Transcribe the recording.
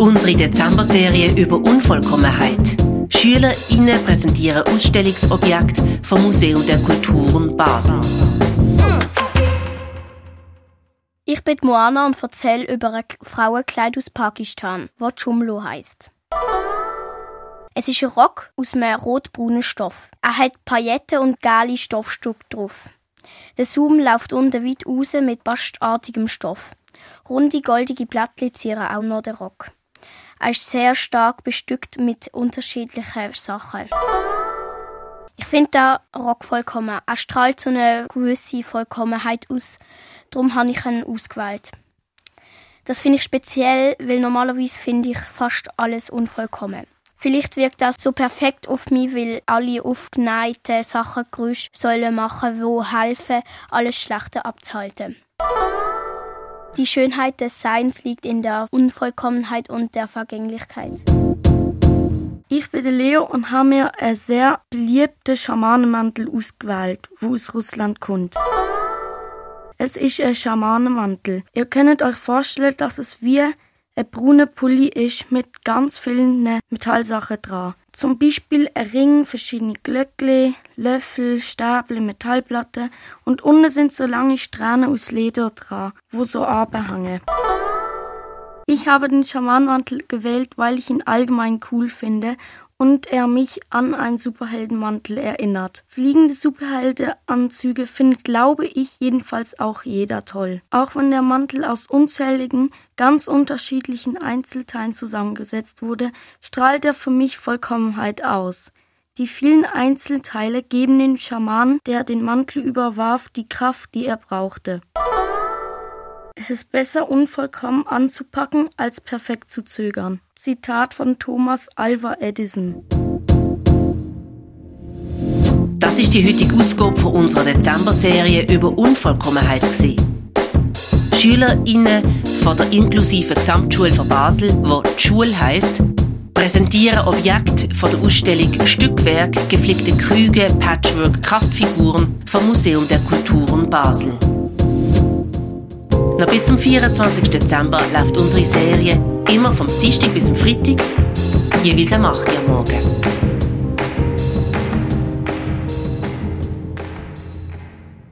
Unsere Dezember-Serie über Unvollkommenheit. SchülerInnen präsentieren Ausstellungsobjekte vom Museum der Kulturen Basel. Ich bin Moana und erzähle über ein Frauenkleid aus Pakistan, das Chumlo heisst. Es ist ein Rock aus einem rotbraunen Stoff. Er hat Pailletten und gelbe Stoffstücke drauf. Der Saum läuft unten weit raus mit bastartigem Stoff. Runde goldige Blättchen zieren auch noch den Rock. Er ist sehr stark bestückt mit unterschiedlichen Sachen. Ich finde den Rock vollkommen. Er strahlt so eine gewisse Vollkommenheit aus. Darum habe ich ihn ausgewählt. Das finde ich speziell, weil normalerweise finde ich fast alles unvollkommen. Vielleicht wirkt das so perfekt auf mich, weil alle aufgeneigten Sachen Geräusche sollen machen, wo helfen, alles Schlechte abzuhalten. Die Schönheit des Seins liegt in der Unvollkommenheit und der Vergänglichkeit. Ich bin Leo und habe mir einen sehr beliebten Schamanenmantel ausgewählt, wo aus Russland kommt. Es ist ein Schamanenmantel. Ihr könnt euch vorstellen, dass es wie ein brauner Pulli ist mit ganz vielen Metallsachen dran. Zum Beispiel ein Ring, verschiedene Glöckle, Löffel, Stäbel, Metallplatten und unten sind so lange Strähnen aus Leder dran, wo so abhängen. Ich habe den Schamanmantel gewählt, weil ich ihn allgemein cool finde und er mich an einen Superheldenmantel erinnert. Fliegende Superheldenanzüge findet, glaube ich, jedenfalls auch jeder toll. Auch wenn der Mantel aus unzähligen, ganz unterschiedlichen Einzelteilen zusammengesetzt wurde, strahlt er für mich Vollkommenheit aus. Die vielen Einzelteile geben dem Schaman, der den Mantel überwarf, die Kraft, die er brauchte. Es ist besser, unvollkommen anzupacken, als perfekt zu zögern. Zitat von Thomas Alva Edison. Das ist die heutige Ausgabe von unserer Dezember-Serie über Unvollkommenheit. SchülerInnen von der inklusiven Gesamtschule von Basel, wo die Schule heisst, präsentieren Objekte von der Ausstellung Stückwerk, geflickte Krüge, Patchwork, Kraftfiguren vom Museum der Kulturen Basel. Noch bis zum 24. Dezember läuft unsere Serie immer vom Dienstag bis zum Freitag, jeweils am 8 Uhr morgen.